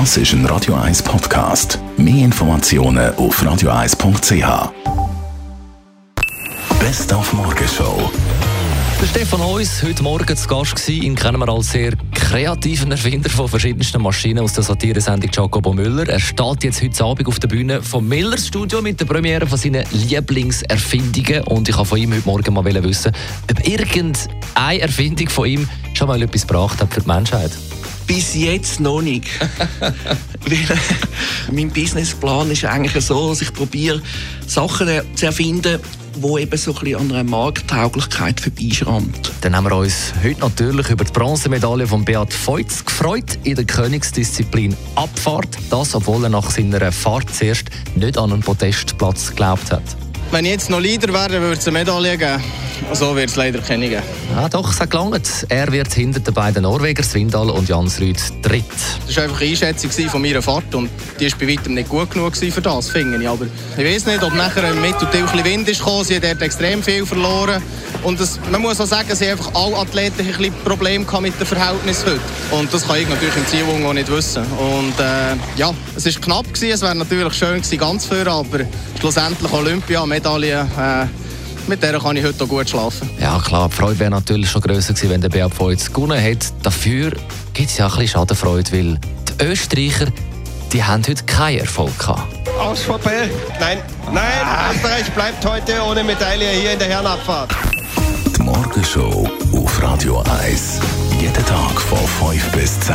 Das ist ein Radio 1 Podcast. Mehr Informationen auf radio1.ch. Best auf Morgenshow. Der Stefan Heuss, heute Morgen zu Gast gewesen. Ihn kennen wir als sehr kreativen Erfinder von verschiedensten Maschinen aus der Satiresendung Jacobo Müller. Er steht jetzt heute Abend auf der Bühne vom Millers Studio mit der Premiere von seinen Lieblingserfindungen. Und ich wollte von ihm heute Morgen mal wissen, ob irgendeine Erfindung von ihm schon mal etwas gebracht hat für die Menschheit. Bis jetzt noch nicht. Weil, mein Businessplan ist eigentlich so, dass ich probiere, Sachen zu erfinden, wo eben so ein bisschen an einer Markttauglichkeit vorbeischrammt. Dann haben wir uns heute natürlich über die Bronzemedaille von Beat Feutz gefreut in der Königsdisziplin Abfahrt. Das, obwohl er nach seiner Fahrt zuerst nicht an einen Podestplatz geglaubt hat. Wenn ich jetzt noch Leader wäre, würde es eine Medaille geben. So wird es leider keine geben. Ja, doch, es hat gelangt. Er wird hinter den beiden Norwegern, Swindal und Jans Rüd, dritt. Das war einfach eine Einschätzung von meiner Fahrt und die war bei weitem nicht gut genug für das, finde ich. Aber ich weiß nicht, ob nachher im Mittelteil ein Wind ist gekommen. Sie hat extrem viel verloren. Und das, man muss auch sagen, sie haben einfach alle Athleten ein bisschen Probleme mit dem Verhältnis heute. Und das kann ich natürlich im Zielwung auch nicht wissen. Und äh, ja, es war knapp gewesen. Es wäre natürlich schön gewesen, ganz für, aber schlussendlich Olympia, Medaille. Äh, mit der kann ich heute auch gut schlafen. Ja klar, die Freude wäre natürlich schon grösser gewesen, wenn der Beat jetzt gewonnen hätte. Dafür gibt es ja ein bisschen Schadenfreude, weil die Österreicher die haben heute keinen Erfolg gehabt. Aus vorbei. Nein, nein, Österreich bleibt heute ohne Medaille hier in der Herrenabfahrt. Die Morgenshow auf Radio 1. Jeden Tag von 5 bis 10.